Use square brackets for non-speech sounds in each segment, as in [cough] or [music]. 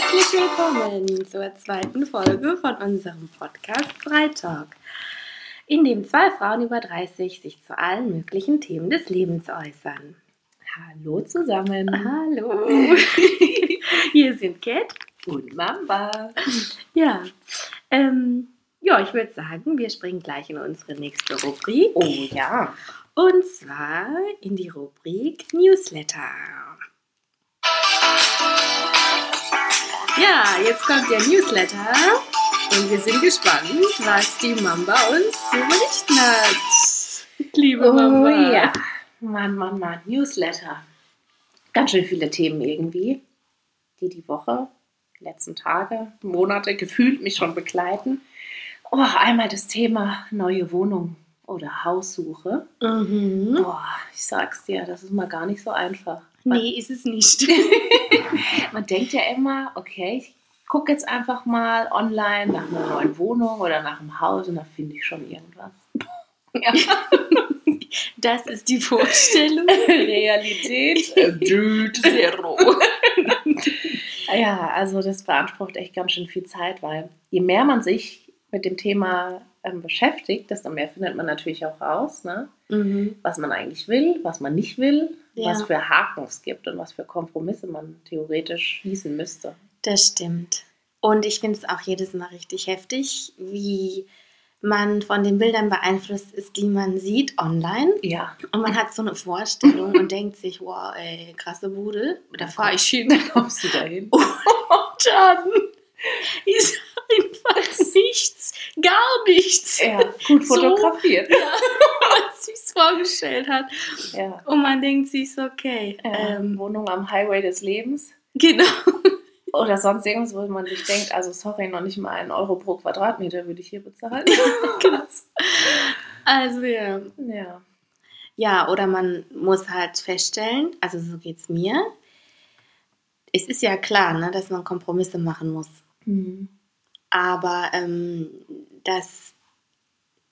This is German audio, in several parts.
Herzlich willkommen zur zweiten Folge von unserem Podcast Freitag, in dem zwei Frauen über 30 sich zu allen möglichen Themen des Lebens äußern. Hallo zusammen. Hallo, [laughs] hier sind Cat Und Mamba. Ja, ähm, ja, ich würde sagen, wir springen gleich in unsere nächste Rubrik. Oh ja. Und zwar in die Rubrik Newsletter. Ja, jetzt kommt der Newsletter und wir sind gespannt, was die Mamba uns zu berichten hat. Liebe Mamba. Oh ja. Mann, Mann, Mann. Newsletter. Ganz schön viele Themen irgendwie, die die Woche, die letzten Tage, Monate gefühlt mich schon begleiten. Oh, einmal das Thema neue Wohnung oder Haussuche. Mhm. Boah, ich sag's dir, das ist mal gar nicht so einfach. Nee, ist es nicht. [laughs] [laughs] Man denkt ja immer, okay, ich gucke jetzt einfach mal online nach einer neuen Wohnung oder nach einem Haus und da finde ich schon irgendwas. [laughs] Ja. Das ist die Vorstellung. [laughs] Realität, äh, dude, zero. ja, also das beansprucht echt ganz schön viel Zeit, weil je mehr man sich mit dem Thema ähm, beschäftigt, desto mehr findet man natürlich auch raus, ne? Mhm. was man eigentlich will, was man nicht will, Ja. was für Haken es gibt und was für Kompromisse man theoretisch schließen müsste. Das stimmt. Und ich finde es auch jedes Mal richtig heftig, wie man von den Bildern beeinflusst ist, die man sieht online. Ja, Und man hat so eine Vorstellung und denkt sich, wow, ey, krasse Bude, da fahre ich hin. kommst du dahin? [laughs] Und dann ist [laughs] einfach nichts, gar nichts, Ja, gut So. fotografiert. [laughs] was sich vorgestellt hat. Ja. Und man denkt sich so, okay, Ja, ähm, Wohnung am Highway des Lebens. genau. Oder sonst irgendwas, wo man sich denkt, also sorry, noch nicht mal einen Euro pro Quadratmeter würde ich hier bezahlen. Krass. [laughs] Also ja. ja. Ja, oder man muss halt feststellen, also so geht es mir. Es ist ja klar, ne, dass man Kompromisse machen muss. Mhm. Aber ähm, dass,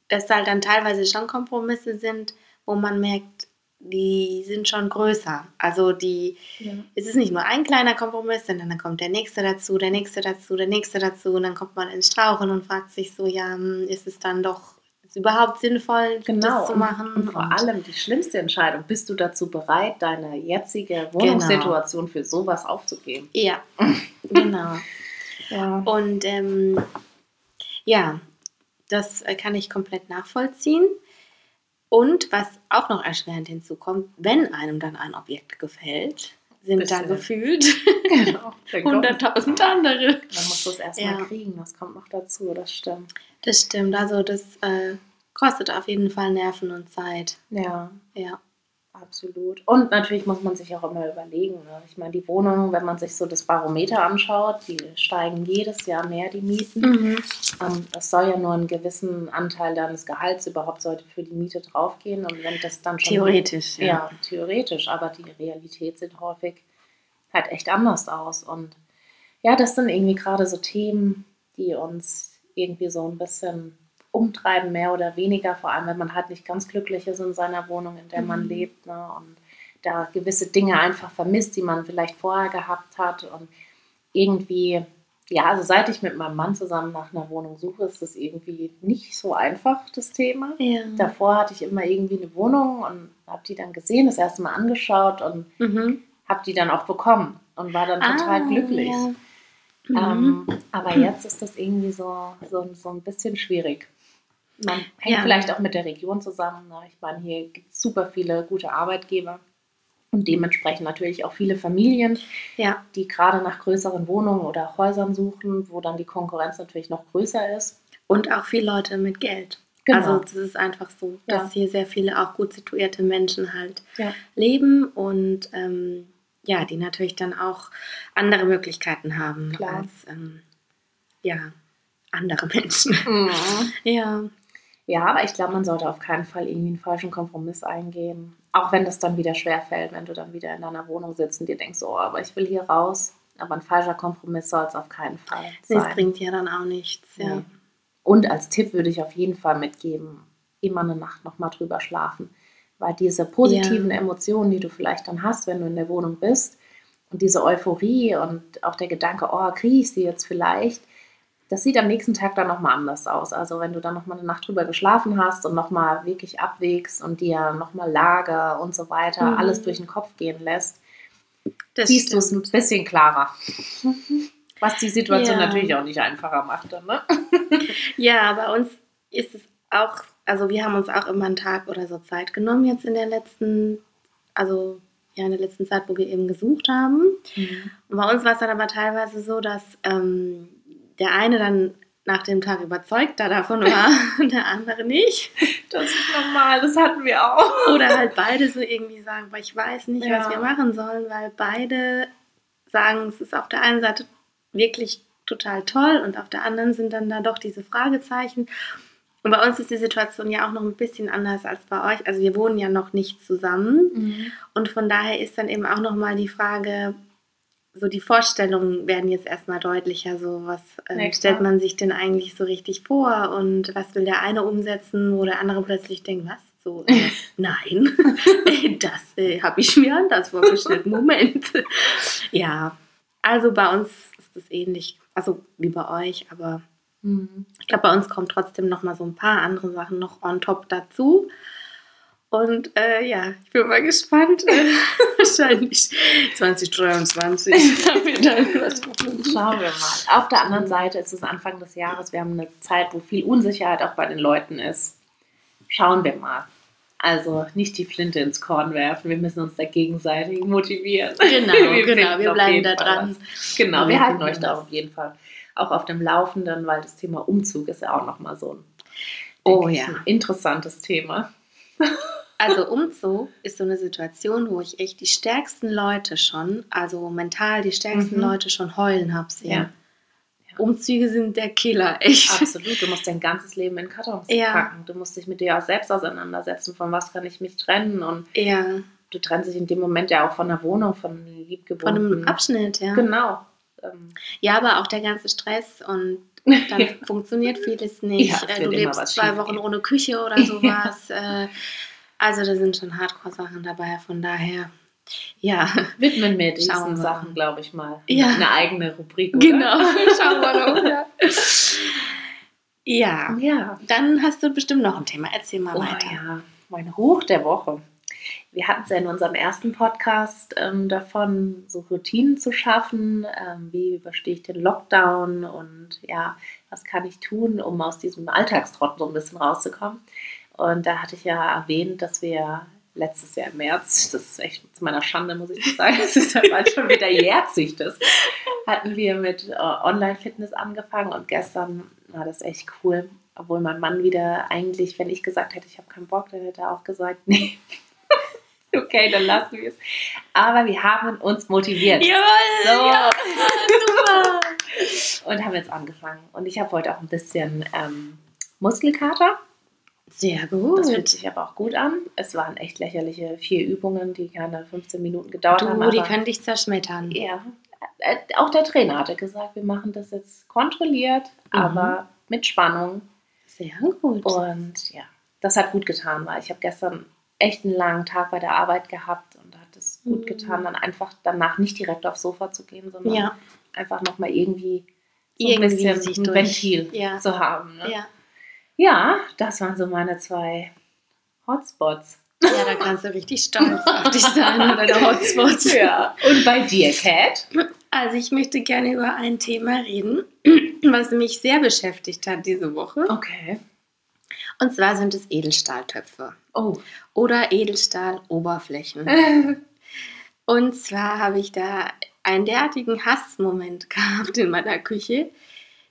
dass halt dann teilweise schon Kompromisse sind, wo man merkt, die sind schon größer. Also die, ja. es ist nicht nur ein kleiner Kompromiss, sondern dann kommt der nächste dazu, der nächste dazu, der nächste dazu und dann kommt man ins Strauchen und fragt sich so, ja, hm, ist es dann doch überhaupt sinnvoll, Genau. das zu und- machen? Und vor allem die schlimmste Entscheidung, bist du dazu bereit, deine jetzige Wohnungssituation für sowas aufzugeben? Ja, genau. Ja. Und ähm, ja, das äh, kann ich komplett nachvollziehen. Und was auch noch erschwerend hinzukommt, wenn einem dann ein Objekt gefällt, sind Bist da gefühlt Genau. Dann kommt- 100.000 andere. Dann musst du es erstmal Ja. kriegen, das kommt noch dazu, das stimmt. Das stimmt, also das äh, kostet auf jeden Fall Nerven und Zeit. Ja, Ja. Absolut. Und natürlich muss man sich auch immer überlegen. Ne? Ich meine, die Wohnungen, wenn man sich so das Barometer anschaut, die steigen jedes Jahr mehr, die Mieten. Mhm. Ähm, Es soll ja nur einen gewissen Anteil deines Gehalts überhaupt sollte für die Miete draufgehen. Und wenn das dann schon. Theoretisch, ja. Ja, theoretisch. Aber die Realität sieht häufig halt echt anders aus. Und ja, das sind irgendwie gerade so Themen, die uns irgendwie so ein bisschen umtreiben, mehr oder weniger. Vor allem, wenn man halt nicht ganz glücklich ist in seiner Wohnung, in der man Mhm. lebt. Ne? Und da gewisse Dinge einfach vermisst, die man vielleicht vorher gehabt hat. Und irgendwie ja, also seit ich mit meinem Mann zusammen nach einer Wohnung suche, ist das irgendwie nicht so einfach, das Thema. Ja. Davor hatte ich immer irgendwie eine Wohnung und habe die dann gesehen, das erste Mal angeschaut und Mhm. habe die dann auch bekommen und war dann total Ah, glücklich. ja. Mhm. Ähm, aber [laughs] jetzt ist das irgendwie so, so, so ein bisschen schwierig. Man hängt Ja. vielleicht auch mit der Region zusammen. Ne? Ich meine, hier gibt es super viele gute Arbeitgeber und dementsprechend natürlich auch viele Familien, ja. die gerade nach größeren Wohnungen oder Häusern suchen, wo dann die Konkurrenz natürlich noch größer ist. Und auch viele Leute mit Geld. Genau. Also es ist einfach so, dass Ja. hier sehr viele auch gut situierte Menschen halt Ja. leben und ähm, ja, die natürlich dann auch andere Möglichkeiten haben Klar. als ähm, ja, andere [laughs] Menschen. ja. Ja, aber ich glaube, man sollte auf keinen Fall irgendwie einen falschen Kompromiss eingehen. Auch wenn das dann wieder schwerfällt, wenn du dann wieder in deiner Wohnung sitzt und dir denkst, oh, aber ich will hier raus. Aber ein falscher Kompromiss soll es auf keinen Fall Nee, es sein. bringt ja dann auch nichts. Ja. Nee. Und als Tipp würde ich auf jeden Fall mitgeben, immer eine Nacht nochmal drüber schlafen. Weil diese positiven Ja. Emotionen, die du vielleicht dann hast, wenn du in der Wohnung bist, Und diese Euphorie und auch der Gedanke, oh, kriege ich sie jetzt vielleicht, das sieht am nächsten Tag dann nochmal anders aus. Also wenn du dann nochmal eine Nacht drüber geschlafen hast und nochmal wirklich abwägst und dir nochmal Lager und so weiter Mhm. alles durch den Kopf gehen lässt, Das siehst du es ein bisschen klarer. [laughs] Was die Situation Ja. natürlich auch nicht einfacher macht. Dann, ne? [laughs] Ja, bei uns ist es auch, also wir haben uns auch immer einen Tag oder so Zeit genommen jetzt in der letzten, also ja, in der letzten Zeit, wo wir eben gesucht haben. Und bei uns war es dann aber teilweise so, dass ähm, der eine dann nach dem Tag überzeugter davon war [laughs] und der andere nicht. Das ist normal, das hatten wir auch. Oder halt beide so irgendwie sagen, weil ich weiß nicht, Ja. was wir machen sollen, weil beide sagen, es ist auf der einen Seite wirklich total toll und auf der anderen sind dann da doch diese Fragezeichen. Und bei uns ist die Situation ja auch noch ein bisschen anders als bei euch. Also wir wohnen ja noch nicht zusammen und von daher ist dann eben auch noch mal die Frage, so die Vorstellungen werden jetzt erstmal deutlicher. So was äh, stellt man sich denn eigentlich so richtig vor und was will der eine umsetzen, wo der andere plötzlich denkt, was? So, äh, [laughs] nein, [laughs] das äh, habe ich mir anders vorgestellt. [laughs] Moment. ja, also bei uns ist es ähnlich, also wie bei euch, aber Mhm. ich glaube, bei uns kommt trotzdem noch mal so ein paar andere Sachen noch on top dazu. Und äh, ja, ich bin mal gespannt. [laughs] [laughs] Wahrscheinlich 2023 [laughs] wird dann was Schauen wir mal. Auf der anderen Seite ist es Anfang des Jahres. Wir haben eine Zeit, wo viel Unsicherheit auch bei den Leuten ist. Schauen wir mal. Also nicht die Flinte ins Korn werfen. Wir müssen uns da gegenseitig motivieren. Genau, Wir genau, wir bleiben da dran. was. Genau, Wir wir halten euch da auf jeden Fall auch auf dem Laufenden, weil das Thema Umzug ist ja auch nochmal so ein, Oh ja. ein interessantes Thema. Also Umzug ist so eine Situation, wo ich echt die stärksten Leute schon, also mental die stärksten Mhm. Leute schon heulen habe sehen. Ja. Umzüge sind der Killer, echt. Absolut. Du musst dein ganzes Leben in Kartons Ja. packen. Du musst dich mit dir auch selbst auseinandersetzen, von was kann ich mich trennen. Und Ja, du trennst dich in dem Moment ja auch von der Wohnung, von von liebgewonnenen. einem Abschnitt, ja. Genau. Ähm, Ja, aber auch der ganze Stress und [laughs] dann funktioniert vieles nicht. Ja, Äh, du lebst zwei Wochen gehen. ohne Küche oder [laughs] sowas. äh, also da sind schon Hardcore-Sachen dabei, von daher, ja. widmen wir diesen Sachen, glaube ich mal. Ja. Eine eigene Rubrik. Oder? Genau, [laughs] schauen wir mal. Ja. ja, Ja. dann hast du bestimmt noch ein Thema. Erzähl mal Oh, weiter. ja. Mein Hoch der Woche. Wir hatten es ja in unserem ersten Podcast ähm, davon, so Routinen zu schaffen. Ähm, wie überstehe ich den Lockdown und ja, was kann ich tun, um aus diesem Alltagstrott so ein bisschen rauszukommen. Und da hatte ich ja erwähnt, dass wir letztes Jahr im März, das ist echt zu meiner Schande, muss ich [laughs] das sagen, es ist ja bald schon wieder jährt sich das, hatten wir mit äh, Online-Fitness angefangen und gestern war das echt cool. Obwohl mein Mann wieder eigentlich, wenn ich gesagt hätte, ich habe keinen Bock, dann hätte er auch gesagt, [laughs] nee. okay, dann lassen wir es. Aber wir haben uns motiviert. Jawohl! So. Ja, super! Und haben jetzt angefangen. Und ich habe heute auch ein bisschen ähm, Muskelkater. Sehr gut. Das fühlt sich aber auch gut an. Es waren echt lächerliche vier Übungen, die keine 15 Minuten gedauert haben. du, die können dich zerschmettern. Ja, auch der Trainer hatte gesagt, wir machen das jetzt kontrolliert, Mhm. aber mit Spannung. Sehr gut. Und ja, das hat gut getan, weil ich habe gestern echt einen langen Tag bei der Arbeit gehabt und da hat es gut Mhm. getan, dann einfach danach nicht direkt aufs Sofa zu gehen, sondern ja, einfach nochmal irgendwie so ein irgendwie bisschen sich ein durch. Ventil Ja. zu haben. Ne? Ja. Ja, das waren so meine zwei Hotspots. ja, da kannst du richtig stolz auf dich sein oder der Hotspots. [laughs] Ja. Und bei dir, Cat? Also ich möchte gerne über ein Thema reden, was mich sehr beschäftigt hat diese Woche. Okay. Und zwar sind es Edelstahltöpfe Oh. oder Edelstahloberflächen. [laughs] Und zwar habe ich da einen derartigen Hassmoment [laughs] gehabt in meiner Küche,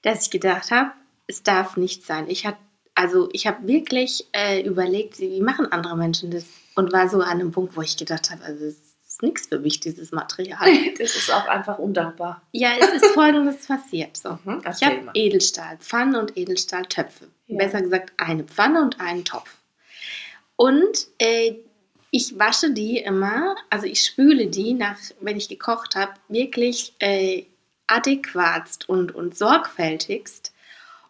dass ich gedacht habe, es darf nicht sein. Ich habe also ich habe wirklich äh, überlegt, wie machen andere Menschen das und war so an einem Punkt, wo ich gedacht habe, also es ist nichts für mich dieses Material. [laughs] Das ist auch einfach undankbar. ja, es ist Folgendes passiert. So. [laughs] Mhm, Ich habe. Edelstahlpfannen und Edelstahltöpfe. Ja. Besser gesagt eine Pfanne und einen Topf. Und äh, ich wasche die immer, also ich spüle die nach, wenn ich gekocht habe, wirklich äh, adäquatst und, und sorgfältigst.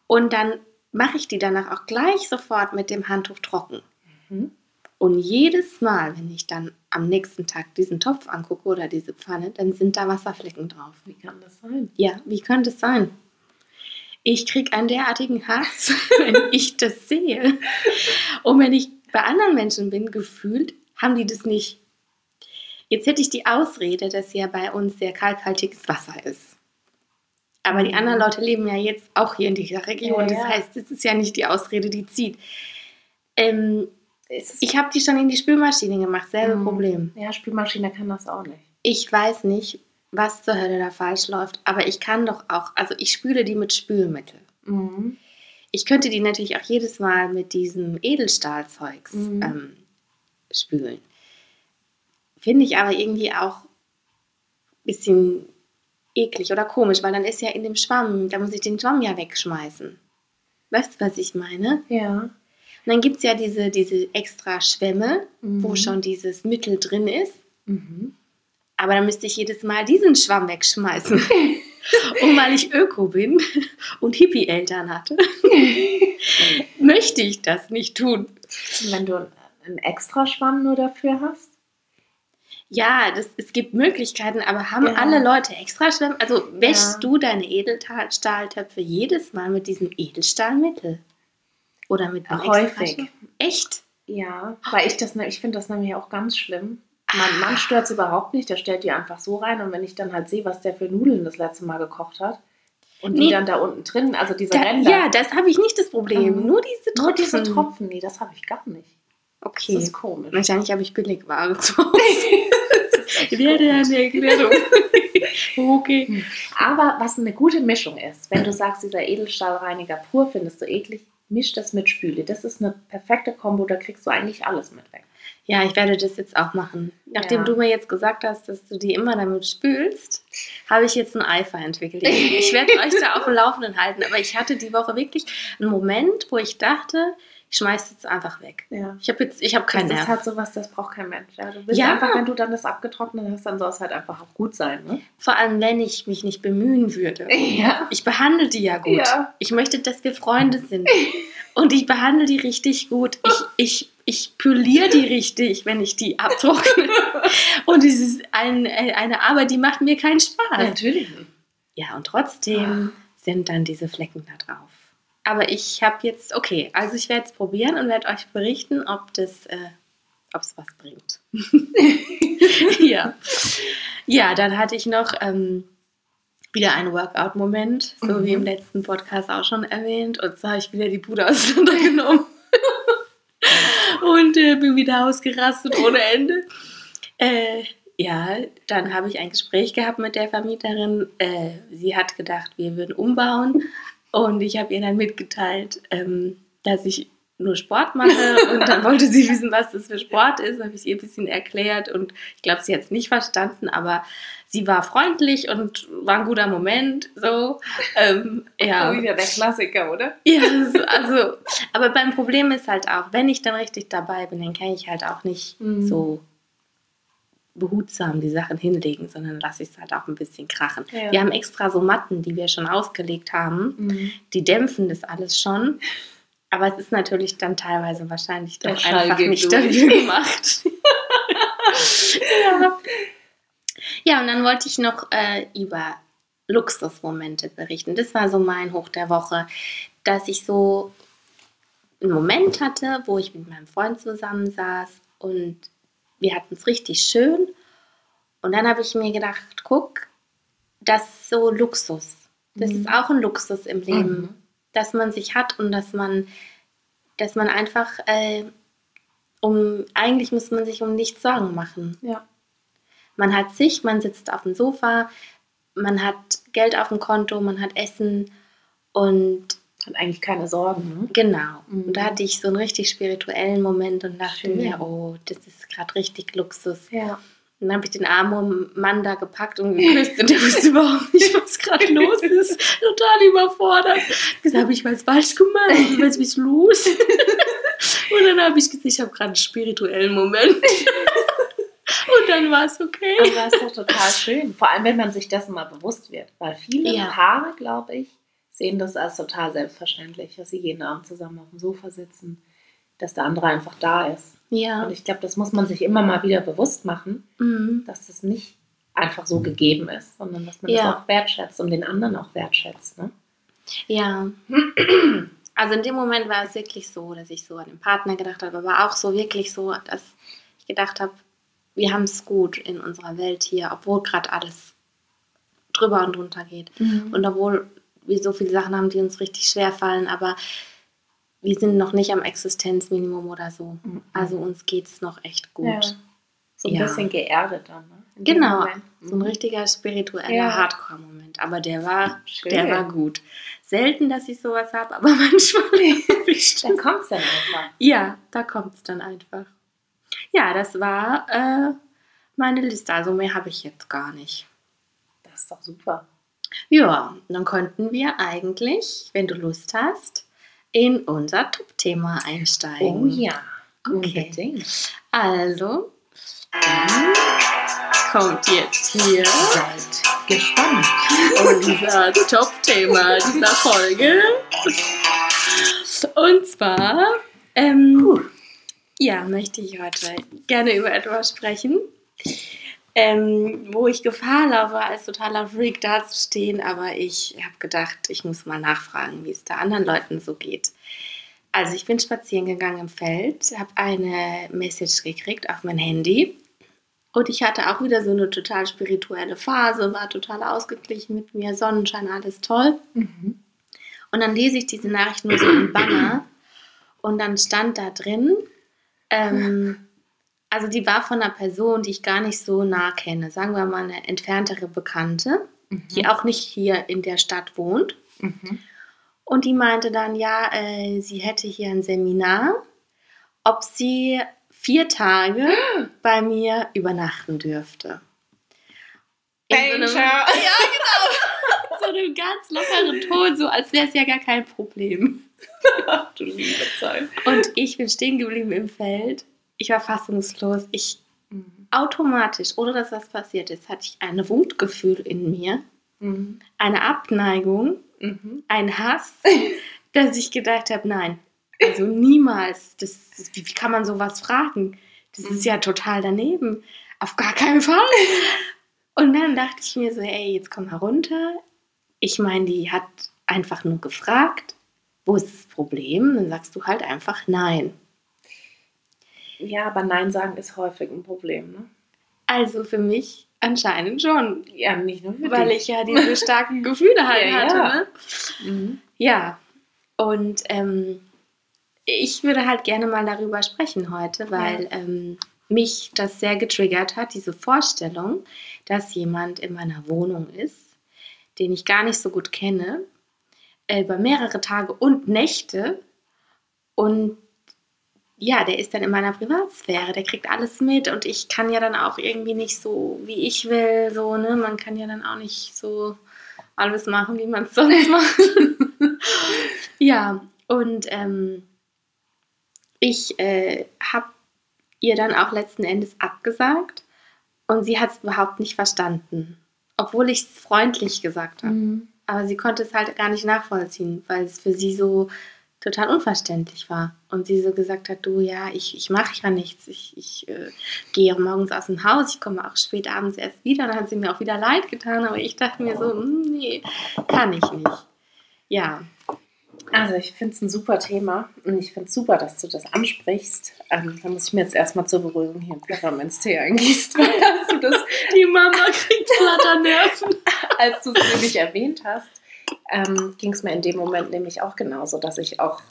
Und dann mache ich die danach auch gleich sofort mit dem Handtuch trocken. Mhm. Und jedes Mal, wenn ich dann am nächsten Tag diesen Topf angucke oder diese Pfanne, dann sind da Wasserflecken drauf. Wie kann das sein? Ja, wie könnte es sein? Ich kriege einen derartigen Hass, [laughs] wenn ich das sehe. Und wenn ich bei anderen Menschen bin, gefühlt, haben die das nicht. Jetzt hätte ich die Ausrede, dass ja bei uns sehr kalkhaltiges Wasser ist. Aber die anderen Leute leben ja jetzt auch hier in dieser Region. Ja, Das heißt, das ist ja nicht die Ausrede, die zieht. Ähm, ich habe die schon in die Spülmaschine gemacht, selbe Mhm. Problem. ja, Spülmaschine kann das auch nicht. Ich weiß nicht, was zur Hölle da falsch läuft, aber ich kann doch auch, also ich spüle die mit Spülmittel. Mhm. Ich könnte die natürlich auch jedes Mal mit diesem Edelstahlzeugs Mhm. ähm, spülen. Finde ich aber irgendwie auch ein bisschen eklig oder komisch, weil dann ist ja in dem Schwamm, da muss ich den Schwamm ja wegschmeißen. Weißt du, was ich meine? Ja. Und dann gibt es ja diese, diese extra Schwämme, wo Mhm. schon dieses Mittel drin ist. Mhm. Aber dann müsste ich jedes Mal diesen Schwamm wegschmeißen. und [laughs] weil ich Öko bin und Hippie-Eltern hatte, [laughs] möchte ich das nicht tun. Wenn du einen extra Schwamm nur dafür hast? Ja, das, es gibt Möglichkeiten, aber haben Ja. alle Leute extra Schwämme? Also wäschst Ja. du deine Edelstahltöpfe jedes Mal mit diesem Edelstahlmittel? Oder mit einem häufig. Echt? Ja, weil ich das, ne- ich finde das nämlich auch ganz schlimm. Mein Mann stört es überhaupt nicht, der stellt die einfach so rein und wenn ich dann halt sehe, was der für Nudeln das letzte Mal gekocht hat und die Nee. dann da unten drin, also diese Da, Ränder, ja, das habe ich nicht das Problem. Mhm. Nur diese Tropfen. nur diese Tropfen, nee, das habe ich gar nicht. Das Okay. ist komisch. Wahrscheinlich habe ich Billigware zu Hause. [laughs] Werde eine Erklärung. [laughs] okay. Aber was eine gute Mischung ist, wenn du sagst, dieser Edelstahlreiniger pur findest du eklig, misch das mit Spüle. Das ist eine perfekte Kombo, da kriegst du eigentlich alles mit weg. Ja, ich werde das jetzt auch machen. Nachdem Ja. du mir jetzt gesagt hast, dass du die immer damit spülst, habe ich jetzt einen Eifer entwickelt. Ich, ich werde euch da auf dem Laufenden halten. Aber ich hatte die Woche wirklich einen Moment, wo ich dachte, ich schmeiße jetzt einfach weg. Ja. Ich habe jetzt, ich habe keinen das ist Nerv. halt sowas, das braucht kein Mensch. Ja, du willst Ja. einfach, wenn du dann das abgetrocknet hast, dann soll es halt einfach auch gut sein. Ne? Vor allem, wenn ich mich nicht bemühen würde. [laughs] Ja. Ich behandle die ja gut. Ja. Ich möchte, dass wir Freunde sind. Und ich behandle die richtig gut. Ich, ich, ich poliere die richtig, wenn ich die abtrockne. [laughs] Und es ist ein, eine Arbeit, die macht mir keinen Spaß. Natürlich. Ja, und trotzdem sind dann diese Flecken da drauf. Aber ich habe jetzt, okay, also ich werde es probieren und werde euch berichten, ob das, äh, ob es was bringt. [laughs] ja. Ja, dann hatte ich noch ähm, wieder einen Workout-Moment, so wie im Mhm. letzten Podcast auch schon erwähnt. Und zwar habe ich wieder die Bude auseinandergenommen. [laughs] und äh, bin wieder ausgerastet ohne Ende. Äh, ja, dann habe ich ein Gespräch gehabt mit der Vermieterin. Äh, sie hat gedacht, wir würden umbauen. Und ich habe ihr dann mitgeteilt, ähm, dass ich nur Sport mache. Und dann wollte sie wissen, was das für Sport ist. Habe ich ihr ein bisschen erklärt. Und ich glaube, sie hat es nicht verstanden, aber sie war freundlich und war ein guter Moment. So, ähm, ja. Wieder der Klassiker, oder? Ja, also, aber beim Problem ist halt auch, wenn ich dann richtig dabei bin, dann kann ich halt auch nicht Mhm. so behutsam die Sachen hinlegen, sondern lasse ich es halt auch ein bisschen krachen. Ja. Wir haben extra so Matten, die wir schon ausgelegt haben, Mhm. die dämpfen das alles schon. Aber es ist natürlich dann teilweise wahrscheinlich Der doch Schall einfach nicht durch. dafür gemacht. [laughs] ja. ja, und dann wollte ich noch äh, über Luxusmomente berichten. Das war so mein Hoch der Woche, dass ich so einen Moment hatte, wo ich mit meinem Freund zusammensaß und wir hatten es richtig schön. Und dann habe ich mir gedacht, guck, das ist so Luxus. Das Mhm. ist auch ein Luxus im Leben Mhm. dass man sich hat und dass man, dass man einfach äh, um, eigentlich muss man sich um nichts Sorgen machen. Ja. Man hat sich, man sitzt auf dem Sofa, man hat Geld auf dem Konto, man hat Essen und Hat eigentlich keine Sorgen. Ne? genau. Mhm. Und da hatte ich so einen richtig spirituellen Moment und dachte Schön. mir, oh, das ist gerade richtig Luxus. Ja. Und dann habe ich den armen Mann da gepackt und geküsst und der wusste überhaupt nicht, was gerade los ist. [laughs] Total überfordert. Ich habe ich was falsch gemacht? Was ist los? Und dann habe ich gesagt, ich habe gerade einen spirituellen Moment. [laughs] Und dann war es okay. Aber das ist doch total schön. Vor allem, wenn man sich dessen mal bewusst wird. Weil viele Ja. Paare, glaube ich, sehen das als total selbstverständlich, dass sie jeden Abend zusammen auf dem Sofa sitzen, dass der andere einfach da ist. Ja. Und ich glaube, das muss man sich immer mal wieder bewusst machen, Mhm. dass das nicht einfach so gegeben ist, sondern dass man Ja. das auch wertschätzt und den anderen auch wertschätzt. Ne? Ja. [clears throat] Also in dem Moment war es wirklich so, dass ich so an den Partner gedacht habe, aber auch so wirklich so, dass ich gedacht habe, wir haben es gut in unserer Welt hier, obwohl gerade alles drüber und drunter geht. Und obwohl wir so viele Sachen haben, die uns richtig schwer fallen, aber wir sind noch nicht am Existenzminimum oder so. Mhm. Also uns geht es noch echt gut. Ja. So ein Ja. bisschen geerdet dann. Ne? Genau, Moment. so ein richtiger spiritueller Ja. Hardcore-Moment. Aber der war, Schön. der war gut. Selten, dass ich sowas habe, aber [laughs] manchmal Dann kommt es dann einfach. Ja, da kommt es dann einfach. Ja, das war äh, meine Liste. Also mehr habe ich jetzt gar nicht. Das ist doch super. Ja, dann könnten wir eigentlich, wenn du Lust hast, in unser Top-Thema einsteigen. Oh ja, Okay. unbedingt. Also, dann kommt jetzt hier Seid gespannt. unser Top-Thema dieser Folge. Und zwar, ähm, ja, möchte ich heute gerne über etwas sprechen, ähm, wo ich Gefahr laufe, als totaler Freak dazustehen, aber ich habe gedacht, ich muss mal nachfragen, wie es da anderen Leuten so geht. Also ich bin spazieren gegangen im Feld, habe eine Message gekriegt auf mein Handy und ich hatte auch wieder so eine total spirituelle Phase, war total ausgeglichen mit mir, Sonnenschein, alles toll. Mhm. Und dann lese ich diese Nachricht nur so im Banner und dann stand da drin, ähm, [laughs] also die war von einer Person, die ich gar nicht so nah kenne, sagen wir mal eine entferntere Bekannte, die auch nicht hier in der Stadt wohnt. Mhm. Und die meinte dann, ja, äh, sie hätte hier ein Seminar, ob sie vier Tage [gasps] bei mir übernachten dürfte. In so einem- Danger. [laughs] ja, genau. [laughs] so einem ganz lockeren Ton, so als wäre es ja gar kein Problem. Du liebe Zeit. Und ich bin stehen geblieben im Feld. Ich war fassungslos. Ich automatisch, ohne dass was passiert ist, hatte ich ein Wutgefühl in mir, Mhm. eine Abneigung, Mhm. ein Hass, [laughs] dass ich gedacht habe, nein, also niemals. Das, das, wie, kann man sowas fragen? Das ist Mhm. ja total daneben. Auf gar keinen Fall. Und dann dachte ich mir so, ey, jetzt komm mal runter. Ich meine, die hat einfach nur gefragt, wo ist das Problem? Dann sagst du halt einfach nein. Ja, aber Nein sagen ist häufig ein Problem, ne? Also für mich anscheinend schon, Ja, nicht nur für weil dich. ich ja diese [laughs] starken Gefühle halt Ja, hatte. ja. Ne? Mhm. Ja, und ähm, ich würde halt gerne mal darüber sprechen heute, weil ähm, mich das sehr getriggert hat, diese Vorstellung, dass jemand in meiner Wohnung ist, den ich gar nicht so gut kenne, äh, über mehrere Tage und Nächte und ja, der ist dann in meiner Privatsphäre, der kriegt alles mit und ich kann ja dann auch irgendwie nicht so, wie ich will, so, ne? Man kann ja dann auch nicht so alles machen, wie man es [laughs] sonst macht. ja, und ähm, ich äh, habe ihr dann auch letzten Endes abgesagt und sie hat es überhaupt nicht verstanden, obwohl ich es freundlich gesagt habe. Mhm. Aber sie konnte es halt gar nicht nachvollziehen, weil es für sie so total unverständlich war. Und sie so gesagt hat, du, ja, ich, ich mache ja nichts. Ich, ich äh, gehe morgens aus dem Haus, ich komme auch spät abends erst wieder. Dann hat sie mir auch wieder leid getan, aber ich dachte mir so, hm, nee, kann ich nicht. Ja, Also ich finde es ein super Thema und ich finde es super, dass du das ansprichst. Ähm, da muss ich mir jetzt erstmal zur Beruhigung hier einen Pfefferminztee eingießt, weil [laughs] du das, die Mama kriegt Flatternerven. als du es nämlich erwähnt hast, ähm, ging es mir in dem Moment nämlich auch genauso, dass ich auch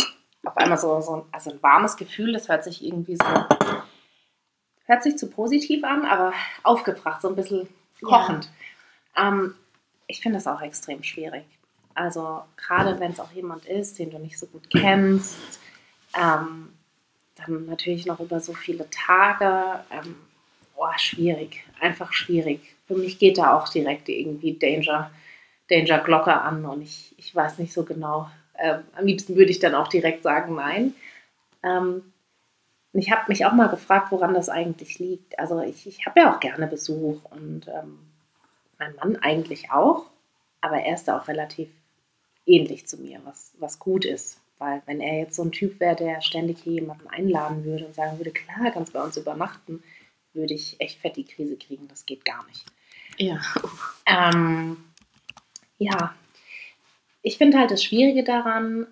auf einmal so, so ein, also ein warmes Gefühl, das hört sich irgendwie so, hört sich zu positiv an, aber aufgebracht, so ein bisschen kochend. Ähm, ich finde das auch extrem schwierig. Also gerade wenn es auch jemand ist, den du nicht so gut kennst, ähm, dann natürlich noch über so viele Tage. Ähm, boah, schwierig, einfach schwierig. Für mich geht da auch direkt irgendwie Danger, Danger Glocke an und ich, ich weiß nicht so genau. Ähm, am liebsten würde ich dann auch direkt sagen, nein. Ähm, ich habe mich auch mal gefragt, woran das eigentlich liegt. Also ich, ich habe ja auch gerne Besuch und ähm, mein Mann eigentlich auch, aber er ist da auch relativ ähnlich zu mir, was, was gut ist, Weil wenn er jetzt so ein Typ wäre, der ständig hier jemanden einladen würde und sagen würde, klar, kannst bei uns übernachten, würde ich echt fett die Krise kriegen. Das geht gar nicht. Ja. Ähm, ja, ich finde halt das Schwierige daran,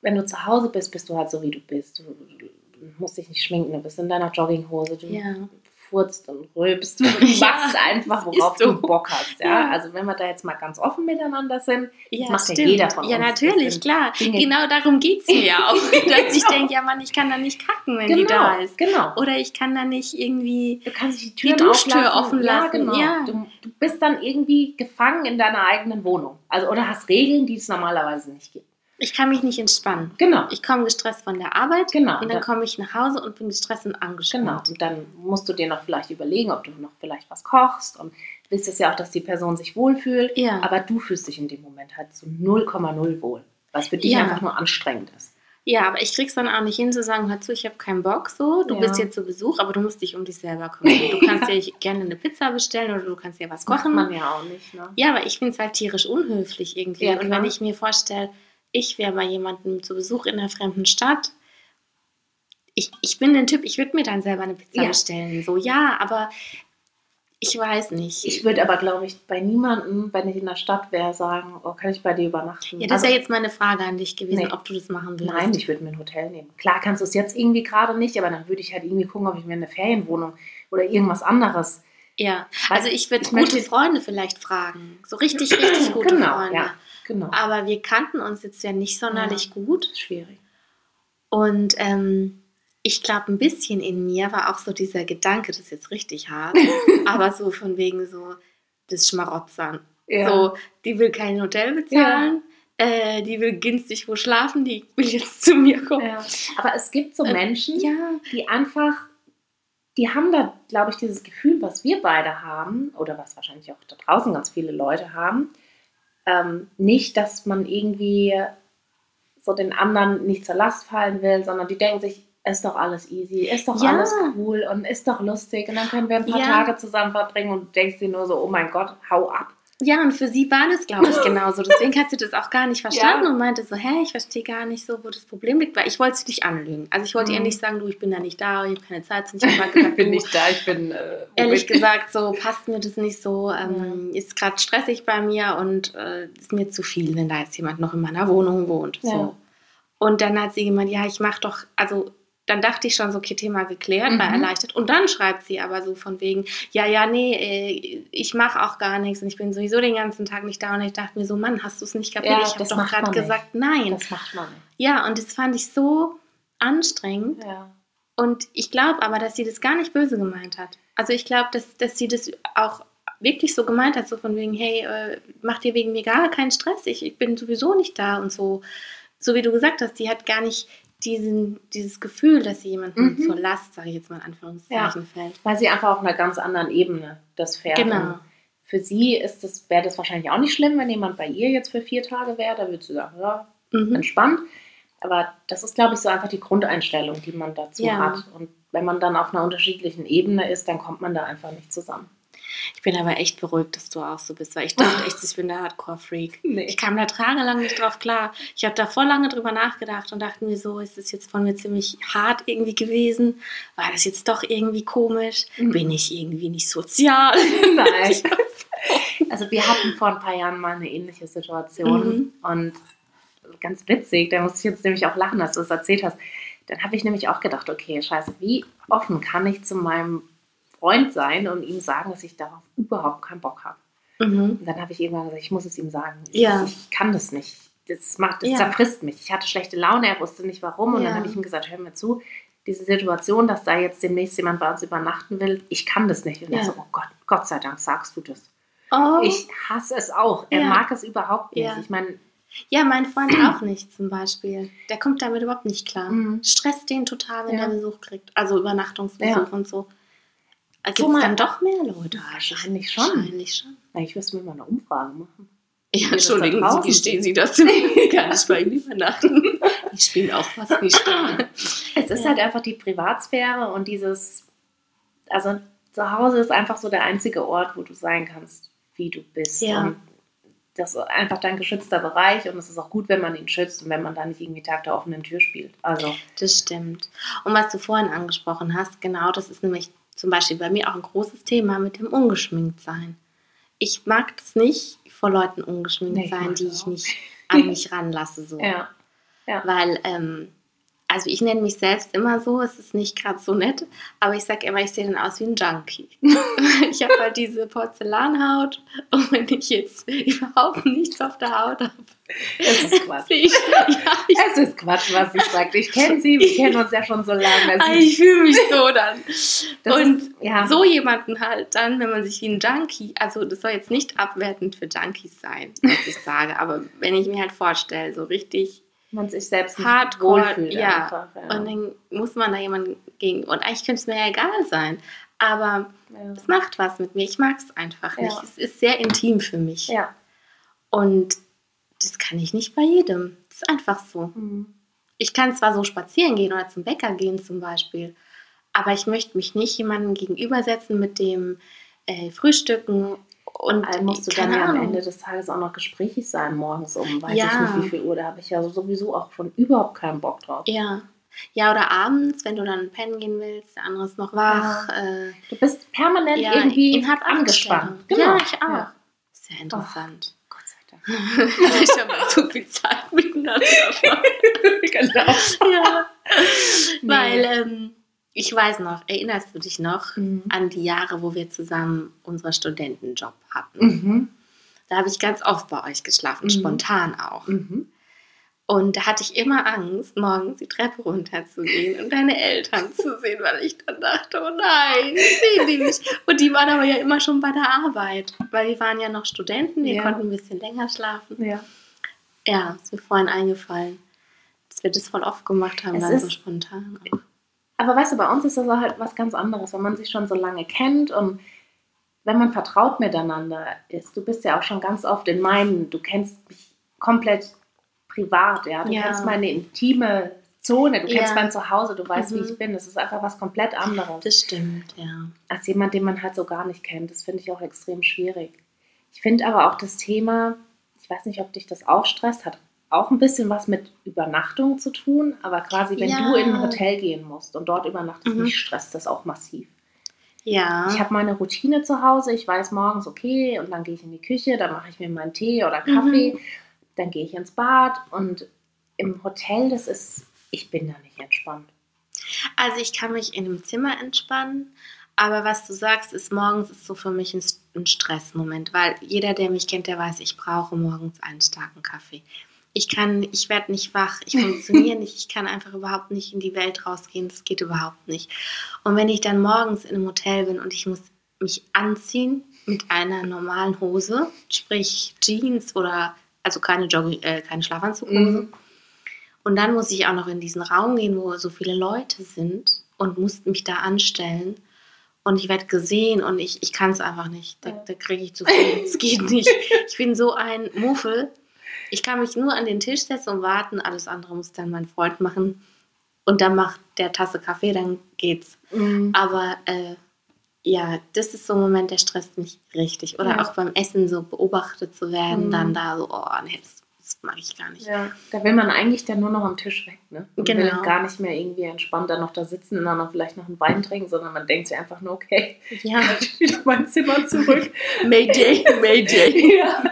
wenn du zu Hause bist, bist du halt so, wie du bist. Du, musst dich nicht schminken, du bist in deiner Jogginghose, du Ja. Furzt und rülpst. [laughs] Du machst einfach, worauf so. du Bock hast. Ja? Ja. Also wenn wir da jetzt mal ganz offen miteinander sind, Ja, macht ja stimmt. jeder von Ja, uns. natürlich, Das sind klar. Dinge- Genau darum geht es mir ja auch. [laughs] Dass ich denke, ja Mann, ich kann da nicht kacken, wenn die da ist. genau. Oder ich kann da nicht irgendwie. Du kannst die Die Türen Duschtür auflassen. offen Ja, lassen, genau. ja. Du, du bist dann irgendwie gefangen in deiner eigenen Wohnung. Also oder hast Regeln, die es normalerweise nicht gibt. Ich kann mich nicht entspannen. Genau. Ich komme gestresst von der Arbeit Genau. und dann komme ich nach Hause und bin gestresst und angespannt. Genau. Und dann musst du dir noch vielleicht überlegen, ob du noch vielleicht was kochst und willst es ja auch, dass die Person sich wohlfühlt. Ja. Aber du fühlst dich in dem Moment halt zu 0,0 wohl. Was für dich Ja. einfach nur anstrengend ist. Ja, aber ich krieg's dann auch nicht hin zu sagen, hör zu, ich habe keinen Bock so, du Ja. bist jetzt zu Besuch, aber du musst dich um dich selber kümmern. Du kannst [laughs] dir gerne eine Pizza bestellen oder du kannst dir was Macht kochen. man ja auch nicht. Ne? Ja, aber ich finde es halt tierisch unhöflich irgendwie. Ja, und wenn ich mir vorstelle, ich wäre bei jemandem zu Besuch in einer fremden Stadt, ich, ich bin der Typ, ich würde mir dann selber eine Pizza Ja. bestellen. So, ja, aber ich weiß nicht. Ich würde aber, glaube ich, bei niemandem, wenn ich in der Stadt wäre, sagen, oh, kann ich bei dir übernachten? ja, das Also- ist ja jetzt meine Frage an dich gewesen, Nee. ob du das machen willst. Nein, ich würde mir ein Hotel nehmen. Klar kannst du es jetzt irgendwie gerade nicht, aber dann würde ich halt irgendwie gucken, ob ich mir eine Ferienwohnung oder irgendwas anderes. Ja, also ich würde gute Freunde vielleicht fragen. So richtig, richtig gute genau, Freunde. ja, genau. Aber wir kannten uns jetzt ja nicht sonderlich gut. Schwierig. Und ähm, ich glaube, ein bisschen in mir war auch so dieser Gedanke, das ist jetzt richtig hart, [laughs] aber so von wegen so das Schmarotzern. So, die will kein Hotel bezahlen, äh, die will günstig wo schlafen, die will jetzt zu mir kommen. Ja. Aber es gibt so Äh, Menschen, Ja, die einfach, die haben da, glaube ich, dieses Gefühl, was wir beide haben, oder was wahrscheinlich auch da draußen ganz viele Leute haben, ähm, nicht, dass man irgendwie so den anderen nicht zur Last fallen will, sondern die denken sich, ist doch alles easy, ist doch Ja. alles cool und ist doch lustig und dann können wir ein paar Ja. Tage zusammen verbringen und du denkst dir nur so, oh mein Gott, hau ab. Ja, und für sie war das, glaube ich, genauso. Deswegen hat sie das auch gar nicht [laughs] verstanden Ja. und meinte so, hä, ich verstehe gar nicht so, wo das Problem liegt, weil ich wollte sie nicht anlügen. Also ich wollte ihr Mhm. nicht sagen, du, ich bin da nicht da, ich habe keine Zeit. Und ich habe gesagt, [laughs] du, da, ich bin äh, ehrlich gesagt, so passt mir das nicht so, ähm, ist gerade stressig bei mir und äh, ist mir zu viel, wenn da jetzt jemand noch in meiner Wohnung wohnt. Ja. So. Und dann hat sie gemeint, ja, ich mache doch, also dann dachte ich schon so, okay, Thema geklärt, war Mhm. erleichtert. Und dann schreibt sie aber so von wegen, ja, ja, nee, äh, ich mache auch gar nichts und ich bin sowieso den ganzen Tag nicht da. Und ich dachte mir so, Mann, hast du es nicht kapiert? Ja, ich habe doch gerade gesagt, nein. Das macht man nicht. Ja, und das fand ich so anstrengend. Ja. Und ich glaube aber, dass sie das gar nicht böse gemeint hat. Also ich glaube, dass, dass sie das auch wirklich so gemeint hat, so von wegen, hey, äh, mach dir wegen mir gar keinen Stress, ich, ich bin sowieso nicht da und so. So wie du gesagt hast, die hat gar nicht diesen, dieses Gefühl, dass sie jemandem Mhm. zur Last, sage ich jetzt mal in Anführungszeichen, fällt. Weil sie einfach auf einer ganz anderen Ebene das fährt. Genau. Für sie ist das, wäre das wahrscheinlich auch nicht schlimm, wenn jemand bei ihr jetzt für vier Tage wäre. Da würde sie sagen, ja, Mhm. entspannt. Aber das ist, glaube ich, so einfach die Grundeinstellung, die man dazu Ja. hat. Und wenn man dann auf einer unterschiedlichen Ebene ist, dann kommt man da einfach nicht zusammen. Ich bin aber echt beruhigt, dass du auch so bist, weil ich dachte echt, ich bin der Hardcore-Freak. Nee. Ich kam da tagelang nicht drauf klar. Ich habe da voll lange drüber nachgedacht und dachte mir so, ist das jetzt von mir ziemlich hart irgendwie gewesen? War das jetzt doch irgendwie komisch? Mhm. Bin ich irgendwie nicht sozial? [laughs] Nein. [laughs] Also wir hatten vor ein paar Jahren mal eine ähnliche Situation Mhm. und ganz witzig, da muss ich jetzt nämlich auch lachen, dass du es erzählt hast. Dann habe ich nämlich auch gedacht, okay, scheiße, wie offen kann ich zu meinem Freund sein und ihm sagen, dass ich darauf überhaupt keinen Bock habe. Mhm. Und dann habe ich irgendwann gesagt, ich muss es ihm sagen. Ja. Ich, ich kann das nicht. Das macht, das Ja. zerfrisst mich. Ich hatte schlechte Laune, er wusste nicht warum. Und Ja. dann habe ich ihm gesagt, hör mir zu, diese Situation, dass da jetzt demnächst jemand bei uns übernachten will, ich kann das nicht. Und er Ja. so, oh Gott, Gott sei Dank sagst du das. Oh. Ich hasse es auch. Er mag es überhaupt nicht. Ja. Ich meine, ja, mein Freund [clears throat] auch nicht zum Beispiel. Der kommt damit überhaupt nicht klar. Mhm. Stresst den total, wenn Ja. der Besuch kriegt. Also Übernachtungsbesuch Ja. und so. Gibt So es dann doch mehr Leute? Wahrscheinlich schon. Wahrscheinlich schon. na, ich müsste mir mal eine Umfrage machen. Ja, entschuldigen Sie, wie stehen Sie dazu? Kann [laughs] ich bei Ihnen übernachten? Ich bin auch fast nicht da. Es ist Ja. halt einfach die Privatsphäre und dieses, also zu Hause ist einfach so der einzige Ort, wo du sein kannst, wie du bist. Ja. Und das ist einfach dein geschützter Bereich und es ist auch gut, wenn man ihn schützt und wenn man da nicht irgendwie Tag der offenen Tür spielt. Also. Das stimmt. Und was du vorhin angesprochen hast, genau, das ist nämlich zum Beispiel bei mir auch ein großes Thema mit dem Ungeschminktsein. Ich mag es nicht, vor Leuten ungeschminkt Nee, sein, die ich auch. nicht an mich ranlasse. So. Ja. Ja. Weil, ähm, also ich nenne mich selbst immer so, es ist nicht gerade so nett, aber ich sage immer, ich sehe dann aus wie ein Junkie. [laughs] ich habe halt diese Porzellanhaut und wenn ich jetzt [laughs] überhaupt nichts auf der Haut habe, Es ist [laughs] Quatsch. ich, ja, ich, Es ist Quatsch, was sie sagt. Ich [laughs] kenne sie, wir kennen uns ja schon so lange. ah, ich fühle mich so dann. Das und ist, ja. so jemanden halt dann, wenn man sich wie ein Junkie, also das soll jetzt nicht abwertend für Junkies sein, was ich sage, [laughs] aber wenn ich mir halt vorstelle, so richtig man sich selbst Hardcore, ja. Einfach, ja. Und dann muss man da jemanden gegen. Und eigentlich könnte es mir ja egal sein. Aber ja. es macht was mit mir. Ich mag es einfach nicht. Es ist sehr intim für mich. ja. Und das kann ich nicht bei jedem. Das ist einfach so. Mhm. Ich kann zwar so spazieren gehen oder zum Bäcker gehen zum Beispiel, aber ich möchte mich nicht jemandem gegenübersetzen mit dem äh, Frühstücken und allem musst du dann ja am. Ende des Tages auch noch gesprächig sein, morgens um, weiß Ja. ich nicht wie viel Uhr. Da habe ich ja sowieso auch schon überhaupt keinen Bock drauf. Ja. Ja, oder abends, wenn du dann pennen gehen willst, der andere ist noch wach. Äh, Du bist permanent ja, irgendwie angespannt. Genau. Ja, ich auch. Ja. Sehr interessant. [laughs] Ich habe zu viel Zeit miteinander genau. ja. Nee. Weil ähm, ich weiß noch, erinnerst du dich noch Mhm. an die Jahre, wo wir zusammen unseren Studentenjob hatten? Mhm. Da habe ich ganz oft bei euch geschlafen, Mhm. spontan auch. Mhm. Und da hatte ich immer Angst, morgens die Treppe runterzugehen und deine Eltern zu sehen, weil ich dann dachte, oh nein, sehen die mich. Und die waren aber ja immer schon bei der Arbeit, weil wir waren ja noch Studenten, wir Ja. konnten ein bisschen länger schlafen. Ja. Ja, ist mir vorhin eingefallen, dass wir das voll oft gemacht haben, Es dann so spontan. Aber weißt du, bei uns ist das halt was ganz anderes, wenn man sich schon so lange kennt und wenn man vertraut miteinander ist. Du bist ja auch schon ganz oft in meinen, du kennst mich komplett privat, ja. Du Ja. kennst meine intime Zone, du kennst Ja. mein Zuhause, du weißt, wie Mhm. ich bin. Das ist einfach was komplett anderes Das stimmt, ja. als jemand, den man halt so gar nicht kennt. Das finde ich auch extrem schwierig. Ich finde aber auch das Thema, ich weiß nicht, ob dich das auch stresst, hat auch ein bisschen was mit Übernachtung zu tun, aber quasi, wenn Ja. du in ein Hotel gehen musst und dort übernachtest, Mhm. mich stresst das auch massiv. Ja. Ich habe meine Routine zu Hause, ich weiß morgens, okay, und dann gehe ich in die Küche, dann mache ich mir meinen Tee oder Kaffee, Mhm. Dann gehe ich ins Bad und im Hotel, das ist, ich bin da nicht entspannt. Also ich kann mich in einem Zimmer entspannen, aber was du sagst, ist morgens ist so für mich ein, ein Stressmoment, weil jeder, der mich kennt, der weiß, ich brauche morgens einen starken Kaffee. Ich kann, ich werde nicht wach, ich funktioniere [laughs] nicht, ich kann einfach überhaupt nicht in die Welt rausgehen, das geht überhaupt nicht. Und wenn ich dann morgens in einem Hotel bin und ich muss mich anziehen mit einer normalen Hose, sprich Jeans oder also keine Jogging, äh, keine Schlafanzughose, Mhm. und dann muss ich auch noch in diesen Raum gehen, wo so viele Leute sind und muss mich da anstellen. Und ich werde gesehen und ich, ich kann es einfach nicht. Da, da kriege ich zu viel. [laughs] Es geht nicht. Ich bin so ein Muffel. Ich kann mich nur an den Tisch setzen und warten. Alles andere muss dann mein Freund machen. Und dann macht der Tasse Kaffee, dann geht's. Mhm. Aber äh, ja, das ist so ein Moment, der stresst mich richtig. Oder Ja. auch beim Essen so beobachtet zu werden, Mhm. dann da so, oh nee, das, das mag ich gar nicht. Ja, da will man eigentlich dann nur noch am Tisch weg, ne? Und will Genau. gar nicht mehr irgendwie entspannt dann noch da sitzen und dann noch vielleicht noch einen Wein trinken, sondern man denkt sich einfach nur, okay, Ja, wieder mein Zimmer zurück. [laughs] Mayday, Mayday. [laughs] ja.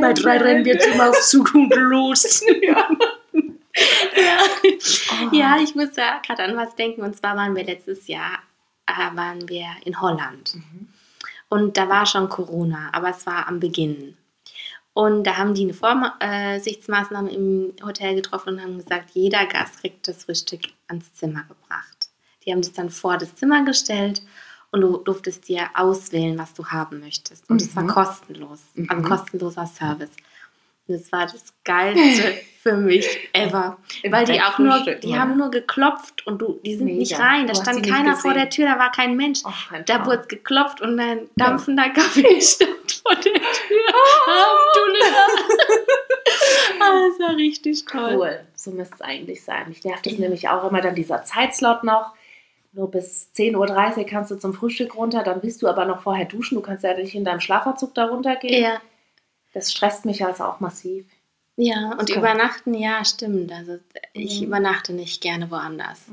Bei drei rennen wir zum Aufzug und los. [laughs] Ja. ja. Oh. ja, ich muss da gerade an was denken. Und zwar waren wir letztes Jahr waren wir in Holland. Mhm. Und da war schon Corona, aber es war am Beginn. Und da haben die eine Vorsichtsmaßnahme im Hotel getroffen und haben gesagt, jeder Gast kriegt das Frühstück ans Zimmer gebracht. Die haben das dann vor das Zimmer gestellt und du durftest dir auswählen, was du haben möchtest. Und es war Mhm. kostenlos, also Mhm. kostenloser Service. Und das war das Geilste [laughs] für mich ever. Weil die auch nur, die oder? haben nur geklopft und du, die sind Mega. nicht rein. Da stand keiner vor der Tür, da war kein Mensch. Oh, Da wurde geklopft und ein dampfender Kaffee [laughs] stand vor der Tür. Lieber. [laughs] ah, das war richtig toll. Cool, so müsste es eigentlich sein. Mich nervt es nämlich auch immer dann dieser Zeitslot noch. Nur bis 10.30 Uhr kannst du zum Frühstück runter, dann bist du aber noch vorher duschen. Du kannst ja nicht in deinem Schlafanzug da runtergehen. Ja, Das stresst mich also auch massiv. Ja, und übernachten, ja, stimmt. Also ich Mhm. übernachte nicht gerne woanders.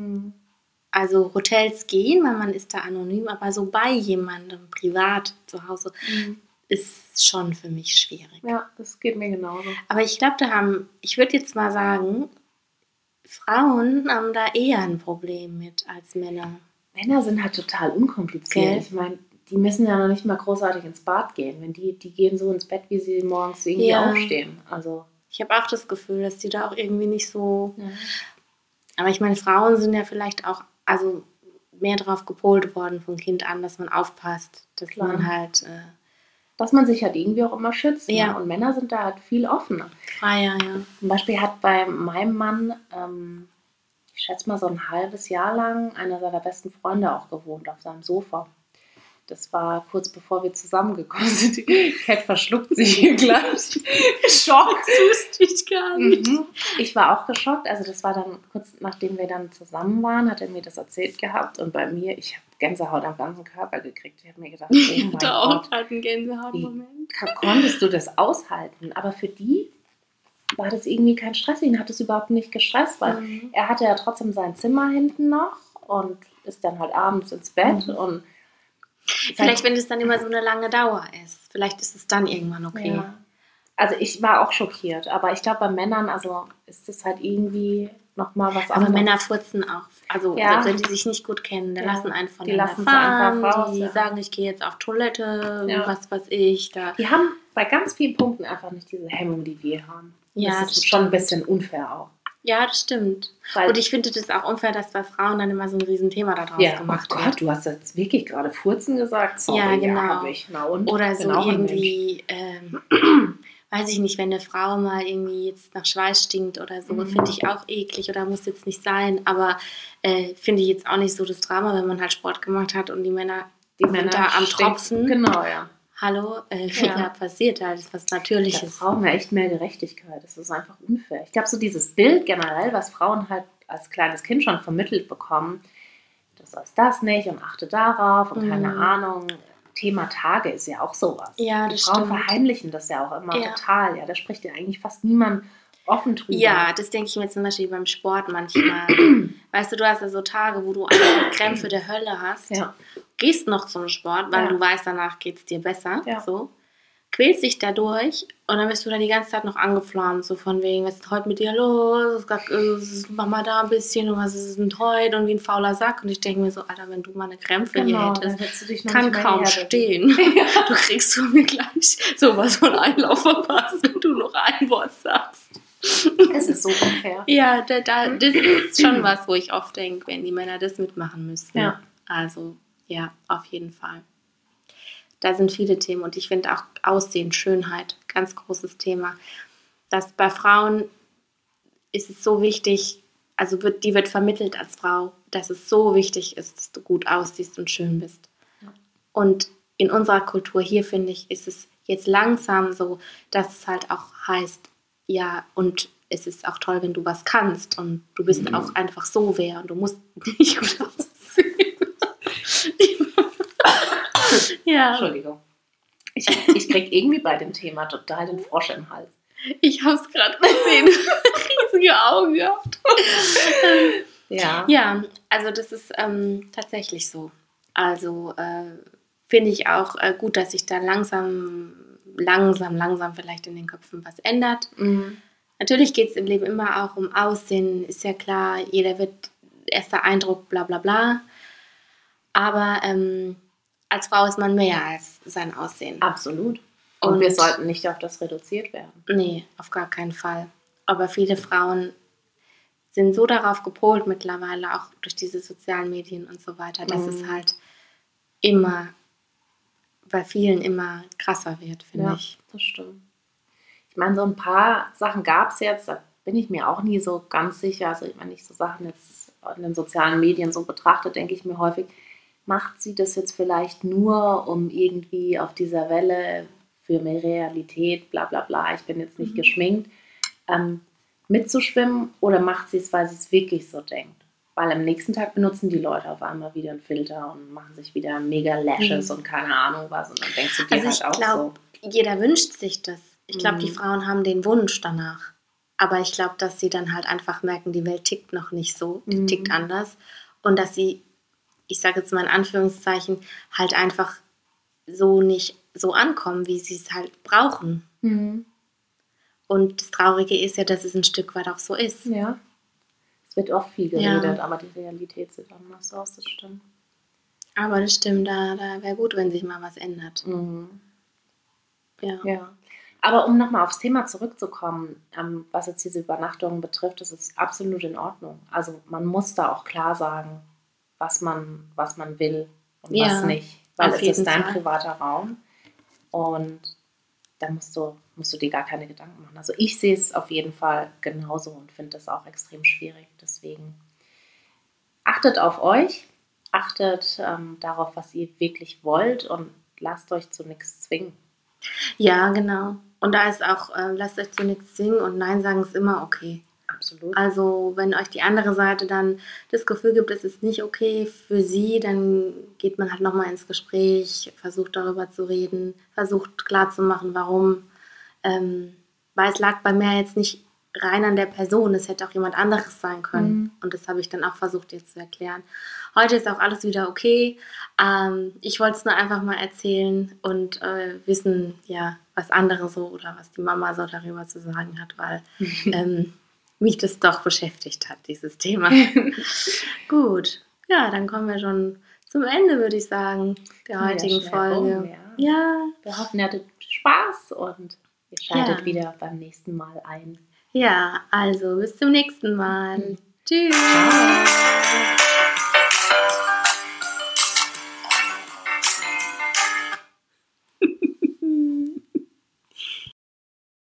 Also Hotels gehen, weil man ist da anonym, aber so bei jemandem privat zu Hause ist schon für mich schwierig. Ja, das geht mir genauso. Aber ich glaube, da haben, ich würde jetzt mal sagen, Frauen haben da eher ein Problem mit als Männer. Männer sind halt total unkompliziert. Gell? Ich meine, die müssen ja noch nicht mal großartig ins Bad gehen. Wenn die, die gehen so ins Bett, wie sie morgens irgendwie Ja. aufstehen. Also. Ich habe auch das Gefühl, dass die da auch irgendwie nicht so. Aber ich meine, Frauen sind ja vielleicht auch, also mehr darauf gepolt worden vom Kind an, dass man aufpasst, dass Klar. man halt äh, Dass man sich halt irgendwie auch immer schützt. Ja. Ne? Und Männer sind da halt viel offener. freier, ja. Zum Beispiel hat bei meinem Mann, ähm, ich schätze mal so ein halbes Jahr lang, einer seiner besten Freunde auch gewohnt auf seinem Sofa. Das war kurz bevor wir zusammengekommen sind. [laughs] Cat verschluckt sich hier gleich. [laughs] Schock. wusste ich gar Mhm. Ich war auch geschockt. Also das war dann kurz nachdem wir dann zusammen waren, hat er mir das erzählt gehabt. Und bei mir, ich habe Gänsehaut am ganzen Körper gekriegt. Ich habe mir gedacht, oh Ich [laughs] mein hatte auch gerade einen Gänsehautmoment. konntest du das aushalten? Aber für die war das irgendwie kein Stress. Ihn hat es überhaupt nicht gestresst, weil Mhm. er hatte ja trotzdem sein Zimmer hinten noch und ist dann halt abends ins Bett Mhm. und Vielleicht, wenn es dann immer so eine lange Dauer ist. Vielleicht ist es dann irgendwann okay. Ja. Also ich war auch schockiert, aber ich glaube bei Männern, also ist das halt irgendwie nochmal was Aber anderes. Männer furzen auch. Also Ja. selbst wenn die sich nicht gut kennen, die Ja. lassen einen Die lassen es fahren. einfach raus, die ja. sagen, ich gehe jetzt auf Toilette, was weiß ich. Da. Die haben bei ganz vielen Punkten einfach nicht diese Hemmung, die wir haben. Ja, das ist das schon ein stimmt. bisschen unfair auch. Ja, das stimmt. Weil, Und ich finde das auch unfair, dass bei Frauen dann immer so ein Riesenthema daraus ja, oh gemacht Gott, wird. du hast jetzt wirklich gerade Furzen gesagt. Sorry, Ja, genau. Na und? Oder so Mensch. irgendwie, ähm, [clears throat] weiß ich nicht, wenn eine Frau mal irgendwie jetzt nach Schweiß stinkt oder so, Mhm. finde ich auch eklig oder muss jetzt nicht sein. Aber äh, finde ich jetzt auch nicht so das Drama, wenn man halt Sport gemacht hat und die Männer Die sind Männer da am. Tropfen. Genau, ja. Hallo, äh, Ja. ja. passiert halt, ist was Da Natürliches. brauchen wir echt mehr Gerechtigkeit. Das ist einfach unfair. Ich glaube, so dieses Bild generell, was Frauen halt als kleines Kind schon vermittelt bekommen, du sollst das nicht und achte darauf und keine Mhm. Ahnung. Thema Tage ist ja auch sowas. Ja, Die das Frauen stimmt. verheimlichen das ja auch immer Ja. total. Ja, da spricht ja eigentlich fast niemand offen drüber. Ja, das denke ich mir zum Beispiel beim Sport manchmal. [clears throat] weißt du, du hast ja so Tage, wo du einfach Krämpfe der Hölle hast. Ja. Gehst noch zum Sport, weil Ja. du weißt, danach geht es dir besser. Ja. So. Quälst dich dadurch und dann bist du da die ganze Zeit noch angeflammt, so von wegen, was ist heute mit dir los? Mach mal da ein bisschen und was ist denn heute und wie ein fauler Sack. Und ich denke mir so, Alter, wenn du mal eine Krämpfe hier Genau, dann hättest du dich noch kann kaum stehen. [laughs] [laughs] Du kriegst von mir gleich sowas von Einlauf verpasst, wenn du noch ein Wort sagst. Es ist so unfair. [laughs] Ja, da, da, das ist schon [clears throat] was, wo ich oft denke, wenn die Männer das mitmachen müssten. Ja. Also, ja, auf jeden Fall. Da sind viele Themen und ich finde auch Aussehen, Schönheit, ganz großes Thema. Dass bei Frauen ist es so wichtig, also wird, die wird vermittelt als Frau, dass es so wichtig ist, dass du gut aussiehst und schön bist. Ja. Und in unserer Kultur hier, finde ich, ist es jetzt langsam so, dass es halt auch heißt, ja, und es ist auch toll, wenn du was kannst und du bist Mhm. auch einfach so wer und du musst [laughs] nicht gut aussehen. [laughs] ja, Entschuldigung. Ich, ich krieg irgendwie bei dem Thema total den Frosch im Hals. ich habe es gerade gesehen. [laughs] Riesige Augen gehabt. Ja. Ja, also das ist ähm, tatsächlich so. Also äh, finde ich auch äh, gut, dass sich da langsam, langsam, langsam vielleicht in den Köpfen was ändert. Mhm. Natürlich geht es im Leben immer auch um Aussehen, ist ja klar, jeder wird erster Eindruck, bla bla bla. Aber ähm, als Frau ist man mehr als sein Aussehen. Absolut. Und, Und- wir sollten nicht auf das reduziert werden. Nee, auf gar keinen Fall. Aber viele Frauen sind so darauf gepolt mittlerweile, auch durch diese sozialen Medien und so weiter, dass Mhm. es halt immer bei vielen immer krasser wird, finde Ja, ich. das stimmt. Ich meine, so ein paar Sachen gab es jetzt, da bin ich mir auch nie so ganz sicher. Also, wenn ich so Sachen jetzt in den sozialen Medien so betrachte, denke ich mir häufig, macht sie das jetzt vielleicht nur, um irgendwie auf dieser Welle für mehr Realität, bla bla bla, ich bin jetzt nicht Mhm. geschminkt, ähm, mitzuschwimmen oder macht sie es, weil sie es wirklich so denkt? Weil am nächsten Tag benutzen die Leute auf einmal wieder einen Filter und machen sich wieder mega Lashes Mhm. und keine Ahnung was. Und dann denkst du dir Also halt ich auch glaube, jeder wünscht sich das. Ich glaube, die Mhm. Frauen haben den Wunsch danach. Aber ich glaube, dass sie dann halt einfach merken, die Welt tickt noch nicht so, die Mhm. tickt anders. Und dass sie, ich sage jetzt mal in Anführungszeichen, halt einfach so nicht so ankommen, wie sie es halt brauchen. Mhm. Und das Traurige ist ja, dass es ein Stück weit auch so ist. Ja. Es wird oft viel Ja. geredet, aber die Realität sieht anders aus, das stimmt. Aber das stimmt, da, da wäre gut, wenn sich mal was ändert. Mhm. Ja. Ja. Aber um nochmal aufs Thema zurückzukommen, ähm, was jetzt diese Übernachtungen betrifft, das ist absolut in Ordnung. Also man muss da auch klar sagen, was man, was man will und Ja, was nicht. Weil es ist dein Fall. privater Raum und da musst du, musst du dir gar keine Gedanken machen. Also ich sehe es auf jeden Fall genauso und finde das auch extrem schwierig. Deswegen achtet auf euch, achtet ähm, darauf, was ihr wirklich wollt und lasst euch zu nichts zwingen. ja, genau. Und da ist auch, äh, lasst euch zu nichts singen und Nein sagen ist immer okay. Absolut. Also, wenn euch die andere Seite dann das Gefühl gibt, es ist nicht okay für sie, dann geht man halt nochmal ins Gespräch, versucht darüber zu reden, versucht klarzumachen, warum. Ähm, weil es lag bei mir jetzt nicht rein an der Person, es hätte auch jemand anderes sein können. Mhm. Und das habe ich dann auch versucht jetzt zu erklären. Heute ist auch alles wieder okay. Ähm, ich wollte es nur einfach mal erzählen und äh, wissen, ja, was andere so oder was die Mama so darüber zu sagen hat, weil [laughs] ähm, mich das doch beschäftigt hat, dieses Thema. [laughs] Gut, ja, dann kommen wir schon zum Ende, würde ich sagen, der Ja, heutigen schnell Folge. rum, ja. ja, Wir hoffen, ihr hattet Spaß und ihr schaltet Ja. wieder beim nächsten Mal ein. ja, also bis zum nächsten Mal. Tschüss. Ciao.